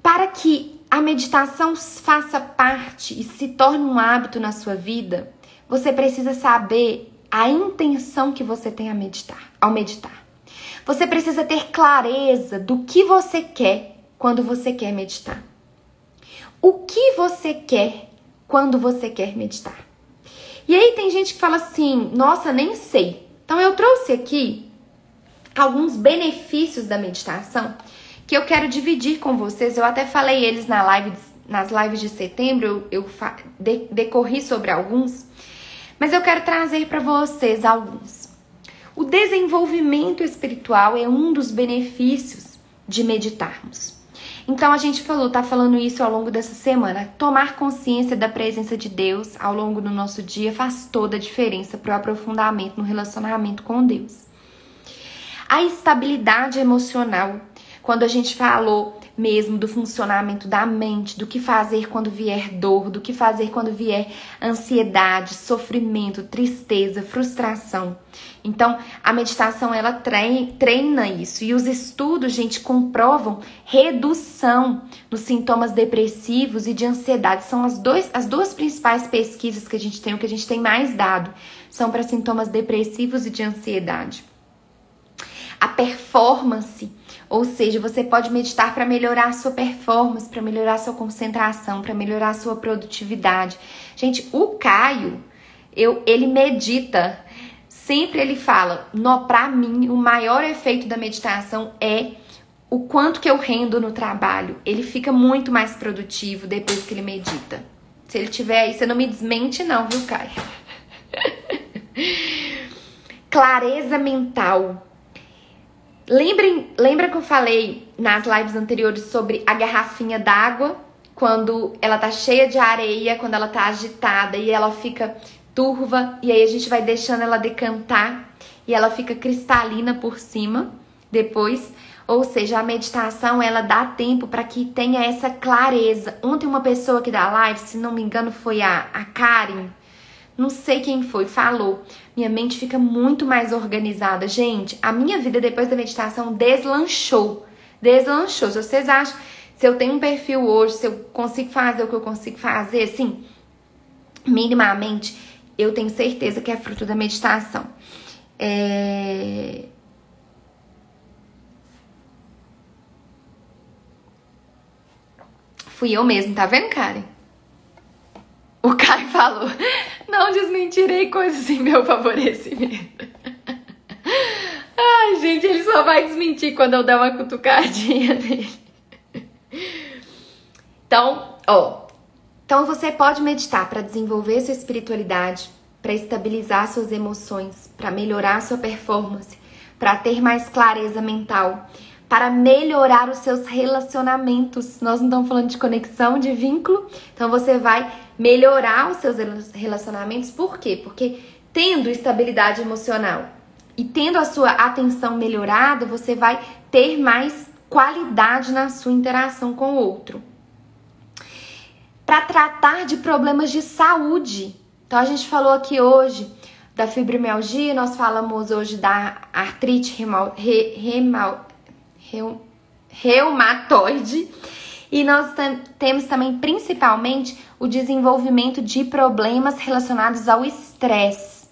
para que a meditação faça parte e se torne um hábito na sua vida, você precisa saber a intenção que você tem a meditar, ao meditar. Você precisa ter clareza do que você quer quando você quer meditar. O que você quer quando você quer meditar? E aí tem gente que fala assim: nossa, nem sei. Então eu trouxe aqui alguns benefícios da meditação que eu quero dividir com vocês. Eu até falei eles na live, nas lives de setembro, eu, eu decorri sobre alguns, mas eu quero trazer para vocês alguns. O desenvolvimento espiritual é um dos benefícios de meditarmos. Então a gente falou, tá falando isso ao longo dessa semana. Tomar consciência da presença de Deus ao longo do nosso dia faz toda a diferença para o aprofundamento no relacionamento com Deus. A estabilidade emocional, quando a gente falou mesmo do funcionamento da mente, do que fazer quando vier dor, do que fazer quando vier ansiedade, sofrimento, tristeza, frustração. Então, a meditação ela treina isso e os estudos, gente, comprovam redução nos sintomas depressivos e de ansiedade. São as, dois, as duas principais pesquisas que a gente tem, o que a gente tem mais dado, são para sintomas depressivos e de ansiedade. A performance ou seja, você pode meditar para melhorar a sua performance, para melhorar a sua concentração, para melhorar a sua produtividade. Gente, o Caio, eu, ele medita. Sempre ele fala, para mim, o maior efeito da meditação é o quanto que eu rendo no trabalho. Ele fica muito mais produtivo depois que ele medita. Se ele tiver aí, você não me desmente não, viu, Caio? Clareza mental. Lembrem, lembra que eu falei nas lives anteriores sobre a garrafinha d'água? Quando ela tá cheia de areia, quando ela tá agitada e ela fica turva, e aí a gente vai deixando ela decantar e ela fica cristalina por cima depois. Ou seja, a meditação ela dá tempo para que tenha essa clareza. Ontem uma pessoa que dá live, se não me engano, foi a, a Karen não sei quem foi, falou. Minha mente fica muito mais organizada. Gente, a minha vida depois da meditação deslanchou. Deslanchou. Se vocês acham, se eu tenho um perfil hoje, se eu consigo fazer o que eu consigo fazer, assim, minimamente, eu tenho certeza que é fruto da meditação. É... Fui eu mesmo, tá vendo, Karen? O Caio falou: Não desmentirei coisas em meu favorecimento. Ai, gente, ele só vai desmentir quando eu der uma cutucadinha nele. Então, ó. Então você pode meditar para desenvolver sua espiritualidade, para estabilizar suas emoções, para melhorar sua performance, para ter mais clareza mental, para melhorar os seus relacionamentos. Nós não estamos falando de conexão, de vínculo, então você vai melhorar os seus relacionamentos. Por quê? Porque tendo estabilidade emocional e tendo a sua atenção melhorada, você vai ter mais qualidade na sua interação com o outro. Para tratar de problemas de saúde. Então a gente falou aqui hoje da fibromialgia, nós falamos hoje da artrite remal, re, remal, reumatoide e nós temos também principalmente o desenvolvimento de problemas relacionados ao estresse.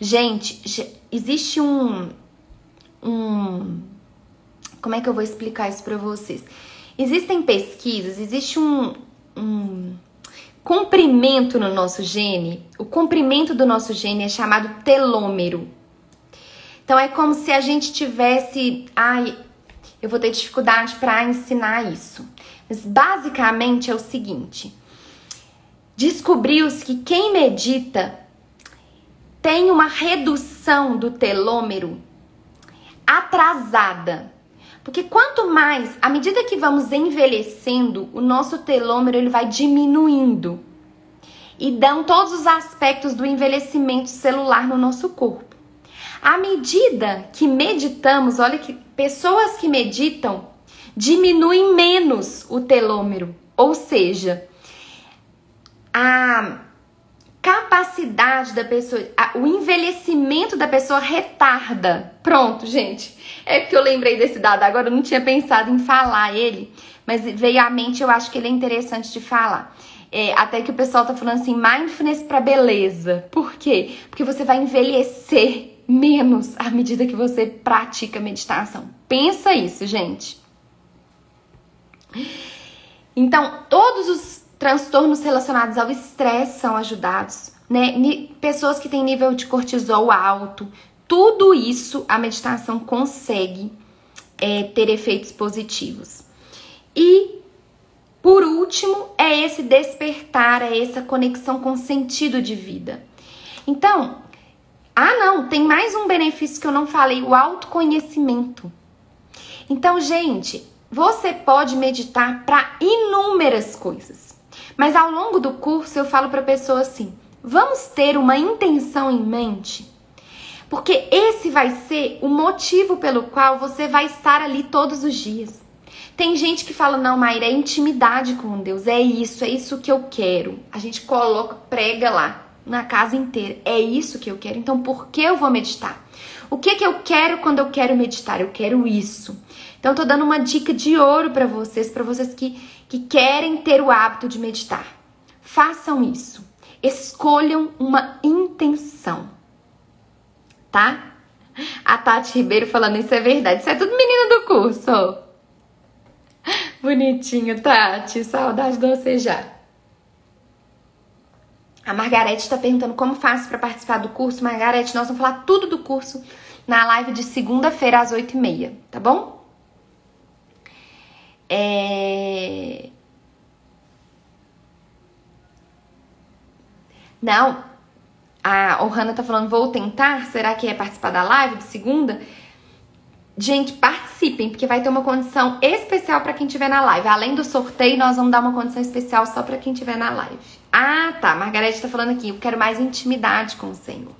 Gente, existe um, um como é que eu vou explicar isso para vocês? Existem pesquisas, existe um, um comprimento no nosso gene. O comprimento do nosso gene é chamado telômero. Então é como se a gente tivesse, ai, eu vou ter dificuldade para ensinar isso. Mas basicamente é o seguinte: descobriu-se que quem medita tem uma redução do telômero atrasada. Porque quanto mais, à medida que vamos envelhecendo, o nosso telômero ele vai diminuindo. E dão todos os aspectos do envelhecimento celular no nosso corpo. À medida que meditamos, olha que pessoas que meditam diminuem menos o telômero, ou seja, a capacidade da pessoa, o envelhecimento da pessoa retarda. Pronto, gente. É porque eu lembrei desse dado agora, eu não tinha pensado em falar ele, mas veio à mente, eu acho que ele é interessante de falar. É, até que o pessoal tá falando assim, mindfulness para beleza. Por quê? Porque você vai envelhecer menos à medida que você pratica meditação. Pensa isso, gente. Então, todos os transtornos relacionados ao estresse são ajudados, né? Pessoas que têm nível de cortisol alto, tudo isso a meditação consegue é, ter efeitos positivos. E por último, é esse despertar, é essa conexão com o sentido de vida. Então, ah, não, tem mais um benefício que eu não falei: o autoconhecimento. Então, gente, você pode meditar para inúmeras coisas. Mas ao longo do curso eu falo para a pessoa assim: vamos ter uma intenção em mente, porque esse vai ser o motivo pelo qual você vai estar ali todos os dias. Tem gente que fala: não, Maíra, é intimidade com Deus, é isso, é isso que eu quero. A gente coloca, prega lá na casa inteira: é isso que eu quero, então por que eu vou meditar? O que, que eu quero quando eu quero meditar? Eu quero isso. Então, eu tô dando uma dica de ouro para vocês, para vocês que que querem ter o hábito de meditar. Façam isso. Escolham uma intenção. Tá? A Tati Ribeiro falando isso é verdade. Isso é tudo menina do curso. Bonitinho, Tati. Saudade de você já. A Margarete está perguntando como faço para participar do curso. Margarete, nós vamos falar tudo do curso na live de segunda-feira às 8h30, tá bom? É... Não, a Ohana tá falando, vou tentar, será que é participar da live de segunda? Gente, participem, porque vai ter uma condição especial para quem estiver na live. Além do sorteio, nós vamos dar uma condição especial só para quem estiver na live. Ah, tá. Margarete tá falando aqui, eu quero mais intimidade com o Senhor.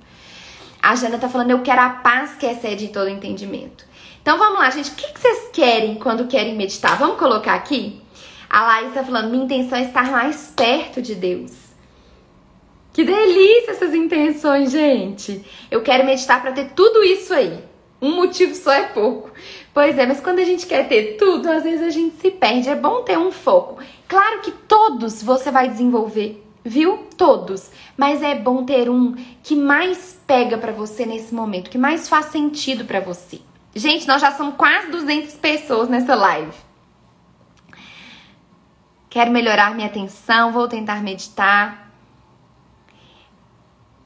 A Jana tá falando, eu quero a paz que excede todo entendimento. Então vamos lá, gente. O que, vocês querem quando querem meditar? Vamos colocar aqui? A Laís está falando: minha intenção é estar mais perto de Deus. Que delícia essas intenções, gente. Eu quero meditar para ter tudo isso aí. Um motivo só é pouco. Pois é, mas quando a gente quer ter tudo, às vezes a gente se perde. É bom ter um foco. Claro que todos você vai desenvolver, viu? Todos. Mas é bom ter um que mais pega para você nesse momento, que mais faz sentido para você. Gente, nós já somos quase 200 pessoas nessa live. Quero melhorar minha atenção, vou tentar meditar.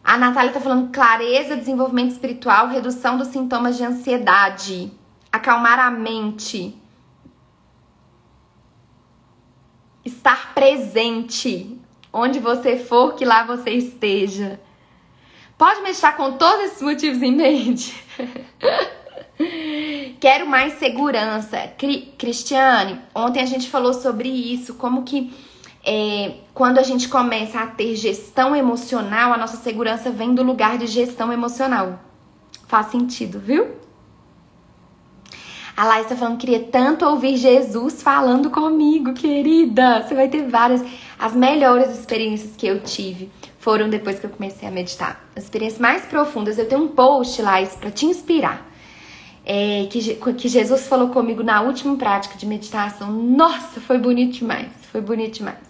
A Natália tá falando clareza, desenvolvimento espiritual, redução dos sintomas de ansiedade, acalmar a mente, estar presente onde você for, que lá você esteja. Pode meditar com todos esses motivos em mente. Quero mais segurança. Cri Cristiane, ontem a gente falou sobre isso, como que é, quando a gente começa a ter gestão emocional, a nossa segurança vem do lugar de gestão emocional. Faz sentido, viu? A Laís tá falando, queria tanto ouvir Jesus falando comigo, querida. Você vai ter várias. As melhores experiências que eu tive foram depois que eu comecei a meditar. As experiências mais profundas. Eu tenho um post, Laís, para te inspirar. É, que, que Jesus falou comigo na última prática de meditação. Nossa, foi bonito demais. Foi bonito demais.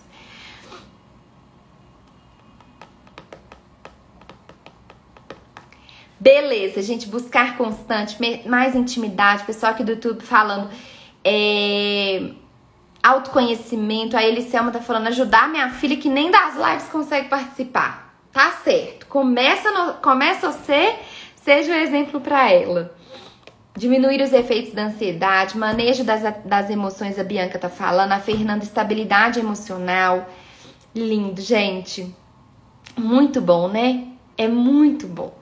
Beleza, gente, buscar constante, mais intimidade, pessoal aqui do YouTube falando é, autoconhecimento. A Eliselma tá falando ajudar minha filha que nem das lives consegue participar. Tá certo. Começa, no, começa você, seja um exemplo para ela. Diminuir os efeitos da ansiedade, manejo das, das emoções, a Bianca tá falando, a Fernanda, estabilidade emocional. Lindo, gente. Muito bom, né? É muito bom.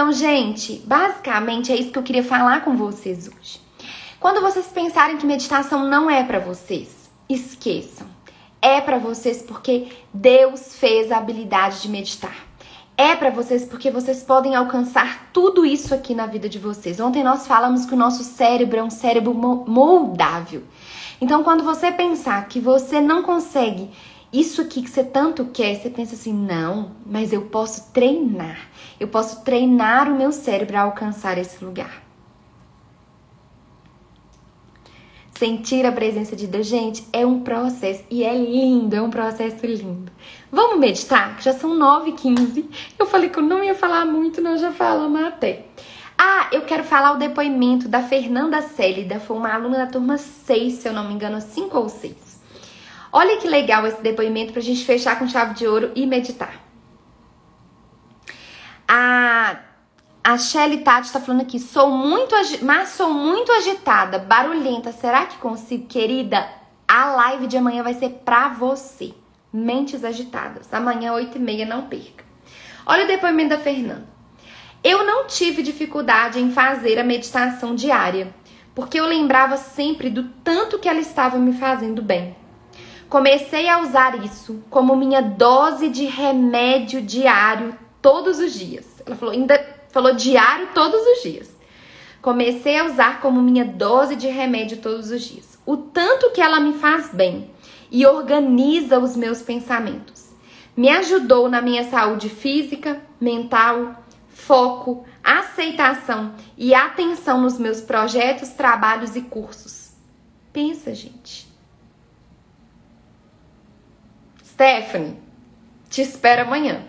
Então, gente, basicamente é isso que eu queria falar com vocês hoje. Quando vocês pensarem que meditação não é para vocês, esqueçam. É para vocês porque Deus fez a habilidade de meditar. É para vocês porque vocês podem alcançar tudo isso aqui na vida de vocês. Ontem nós falamos que o nosso cérebro é um cérebro moldável. Então, quando você pensar que você não consegue isso aqui que você tanto quer, você pensa assim: não, mas eu posso treinar. Eu posso treinar o meu cérebro a alcançar esse lugar. Sentir a presença de Deus, gente, é um processo e é lindo, é um processo lindo. Vamos meditar? Já são 9h15. Eu falei que eu não ia falar muito, nós já falamos até. Ah, eu quero falar o depoimento da Fernanda Célida, foi uma aluna da turma 6, se eu não me engano, 5 ou 6. Olha que legal esse depoimento para a gente fechar com chave de ouro e meditar. A, a Shelly Tati está falando aqui, sou muito, mas sou muito agitada, barulhenta. Será que consigo, querida? A live de amanhã vai ser pra você. Mentes agitadas. Amanhã, 8 e meia, não perca. Olha o depoimento da Fernanda. Eu não tive dificuldade em fazer a meditação diária, porque eu lembrava sempre do tanto que ela estava me fazendo bem. Comecei a usar isso como minha dose de remédio diário todos os dias. Ela falou, ainda falou diário todos os dias. Comecei a usar como minha dose de remédio todos os dias. O tanto que ela me faz bem e organiza os meus pensamentos. Me ajudou na minha saúde física, mental, foco, aceitação e atenção nos meus projetos, trabalhos e cursos. Pensa, gente. Stephanie, te espero amanhã.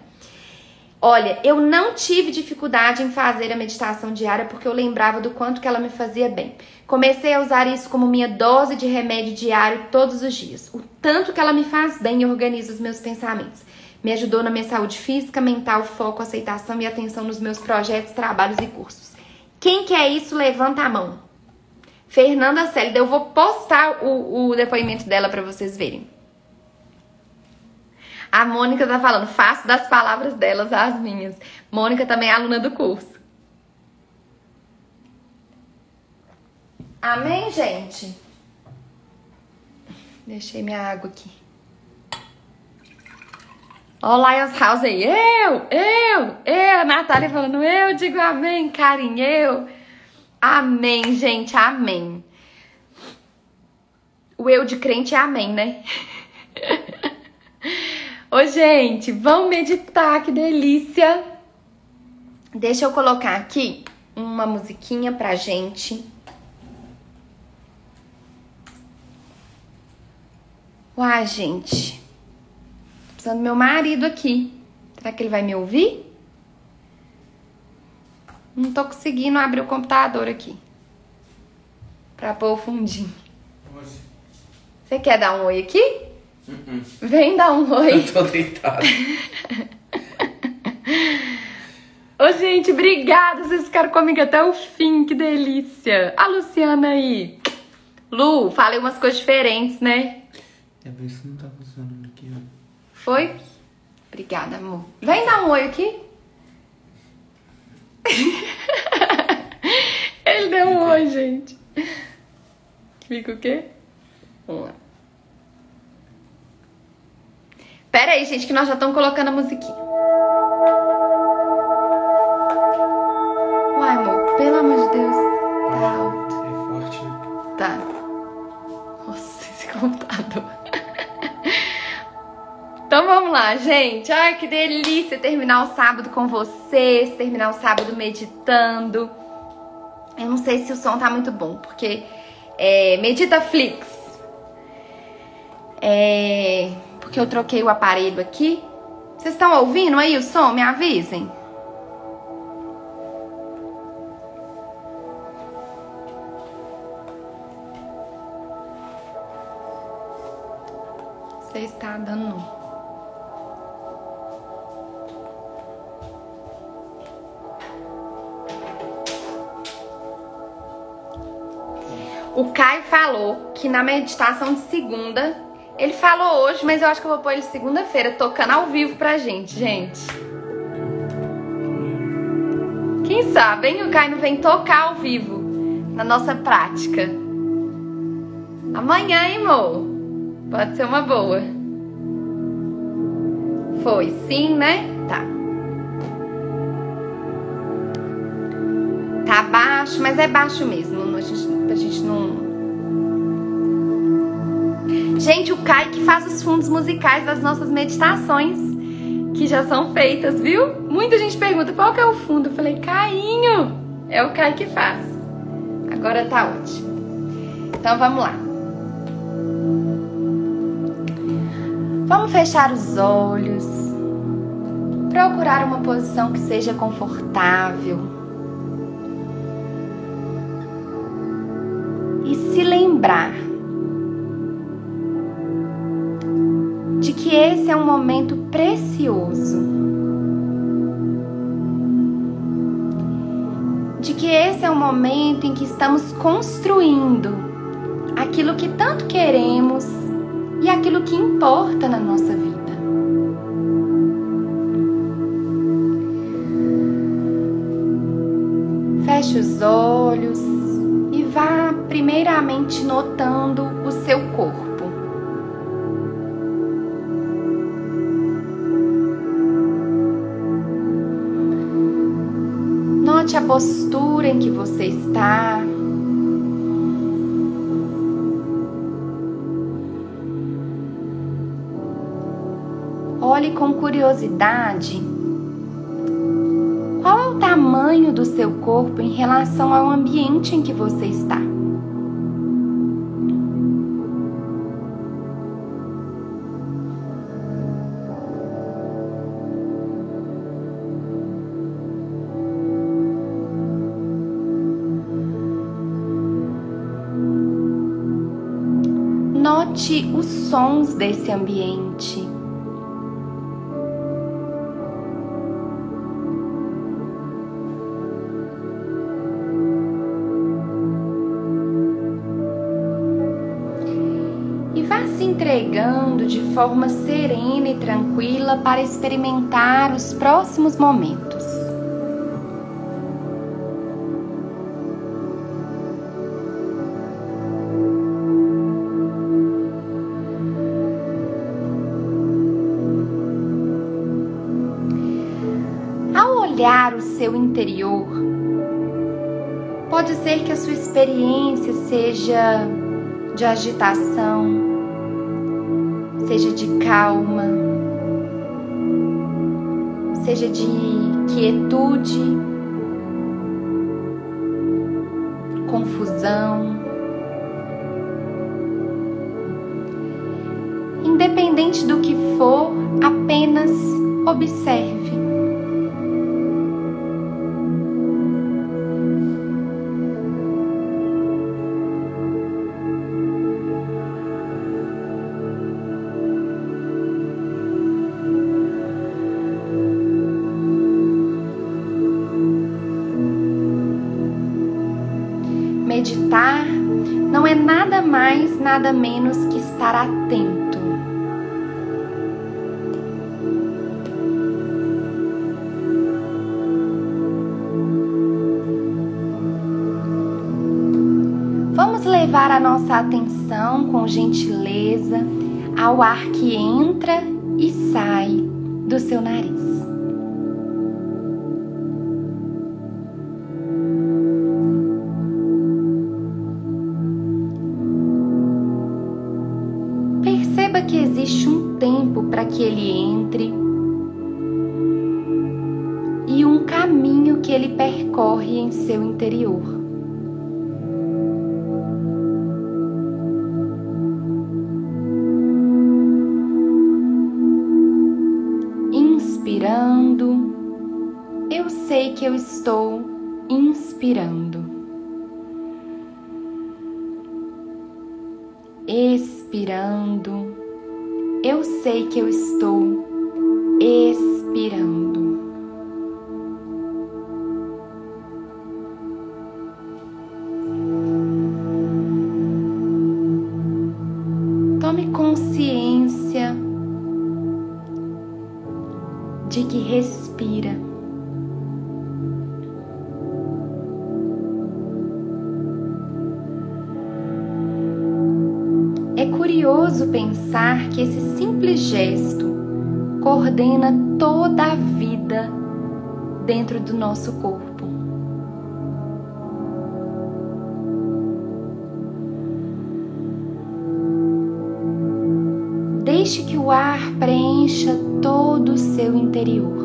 Olha, eu não tive dificuldade em fazer a meditação diária porque eu lembrava do quanto que ela me fazia bem. Comecei a usar isso como minha dose de remédio diário todos os dias. O tanto que ela me faz bem e organiza os meus pensamentos. Me ajudou na minha saúde física, mental, foco, aceitação e atenção nos meus projetos, trabalhos e cursos. Quem quer isso, levanta a mão. Fernanda Célida, eu vou postar o, o depoimento dela para vocês verem. A Mônica tá falando, faço das palavras delas as minhas. Mônica também é aluna do curso. Amém, gente? Deixei minha água aqui. Olá, Lions House aí. Eu, eu, eu. A Natália falando, eu digo amém, Karim, eu. Amém, gente, amém. O eu de crente é amém, né? Ô, gente, vamos meditar, que delícia! Deixa eu colocar aqui uma musiquinha pra gente. Uai, gente. Tô precisando do meu marido aqui. Será que ele vai me ouvir? Não tô conseguindo abrir o computador aqui. Pra pôr o fundinho. Você quer dar um oi aqui? Uh-uh. Vem dar um oi. Eu tô deitado. Ô, gente, obrigada. Vocês ficaram comigo até o fim. Que delícia. A Luciana aí. Lu, falei umas coisas diferentes, né? É ver se não tá funcionando aqui, ó. Foi? Obrigada, amor. Vem dar um oi aqui. Ele Fica o quê? Vamos lá. Pera aí, gente, que nós já estamos colocando a musiquinha. Uai, amor, pelo amor de Deus. Tá alto. É forte, né? Tá. Nossa, esse computador. Então vamos lá, gente. Ai, que delícia terminar o sábado com vocês, terminar o sábado meditando. Eu não sei se o som tá muito bom, porque é, Medita Flix. É, porque eu troquei o aparelho aqui. Vocês estão ouvindo aí o som? Me avisem. Você está dando. O Caio falou que na meditação de segunda, ele falou hoje, mas eu acho que eu vou pôr ele segunda-feira, tocando ao vivo pra gente, gente. Quem sabe, hein? O Caio vem tocar ao vivo na nossa prática. Amanhã, hein, amor? Pode ser uma boa. Foi, sim, né? Tá. Tá baixo, mas é baixo mesmo. A gente, pra gente não. Gente, o Kai que faz os fundos musicais das nossas meditações, que já são feitas, viu? Muita gente pergunta qual que é o fundo. Eu falei, Cainho! É o Kai que faz. Agora tá ótimo. Então vamos lá. Vamos fechar os olhos. Procurar uma posição que seja confortável. e se lembrar é um momento precioso, de que esse é um momento em que estamos construindo aquilo que tanto queremos e aquilo que importa na nossa vida. Feche os olhos e vá primeiramente notando o seu corpo. Postura em que você está. Olhe com curiosidade qual é o tamanho do seu corpo em relação ao ambiente em que você está. Sons desse ambiente. E vá se entregando de forma serena e tranquila para experimentar os próximos momentos. Olhar o seu interior, pode ser que a sua experiência seja de agitação, seja de calma, seja de quietude, confusão. Independente do que for, apenas observe. Nada menos que estar atento. Vamos levar a nossa atenção com gentileza ao ar que entra e sai do seu nariz. Inspirando, eu sei que eu estou inspirando. Expirando, eu sei que eu estou expirando. Coordena toda a vida dentro do nosso corpo. Deixe que o ar preencha todo o seu interior.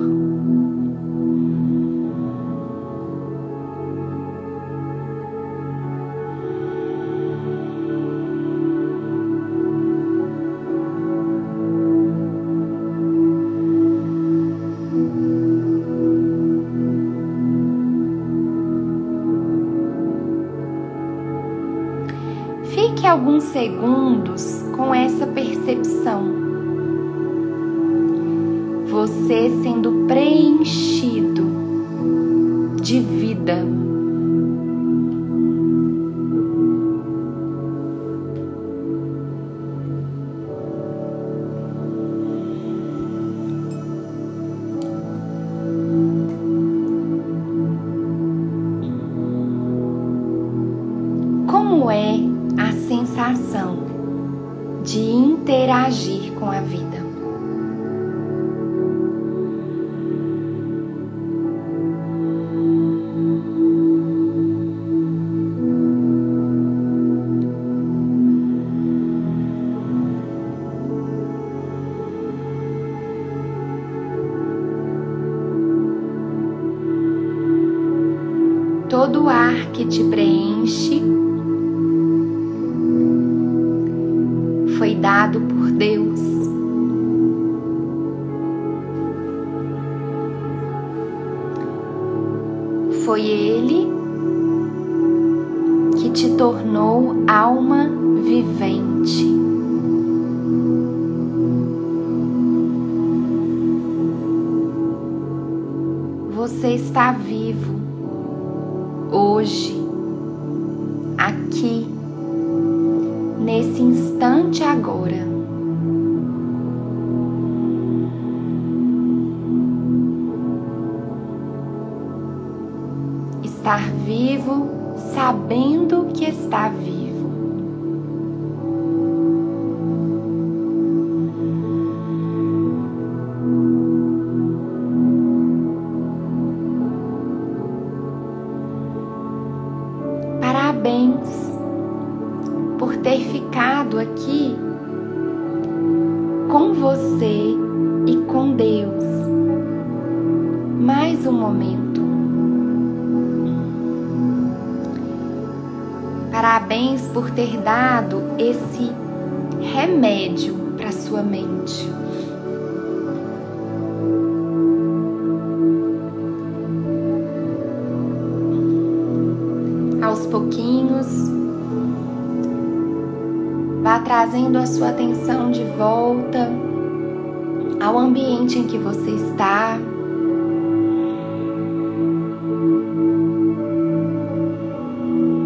De interagir com a vida? todo ar que te preenche aos pouquinhos, vá trazendo a sua atenção de volta ao ambiente em que você está.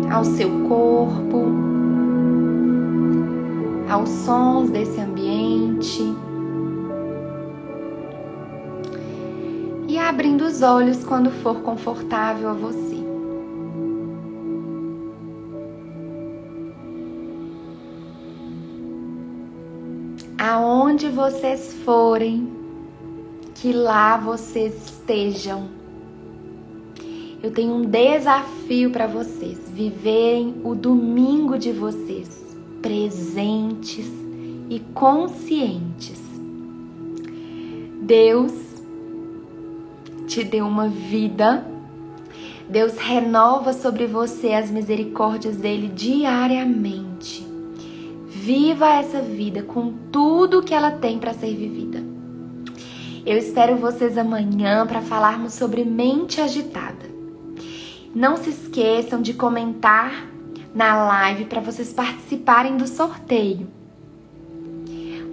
Ao seu corpo, aos sons desse ambiente. E abrindo os olhos quando for confortável a você. Vocês forem, que lá vocês estejam. Eu tenho um desafio para vocês: viverem o domingo de vocês presentes e conscientes. Deus te deu uma vida. Deus renova sobre você as misericórdias dele diariamente. Viva essa vida com tudo que ela tem para ser vivida. Eu espero vocês amanhã para falarmos sobre mente agitada. Não se esqueçam de comentar na live para vocês participarem do sorteio.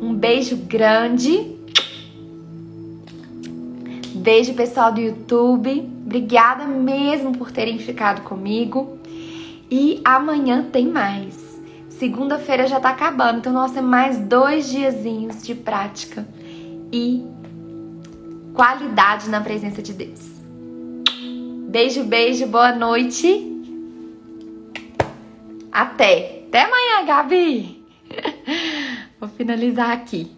Um beijo grande. Beijo pessoal do YouTube. Obrigada mesmo por terem ficado comigo. E amanhã tem mais. Segunda-feira já tá acabando, então nós temos mais dois diazinhos de prática e qualidade na presença de Deus. Beijo, beijo, boa noite. Até. Até amanhã, Gabi. Vou finalizar aqui.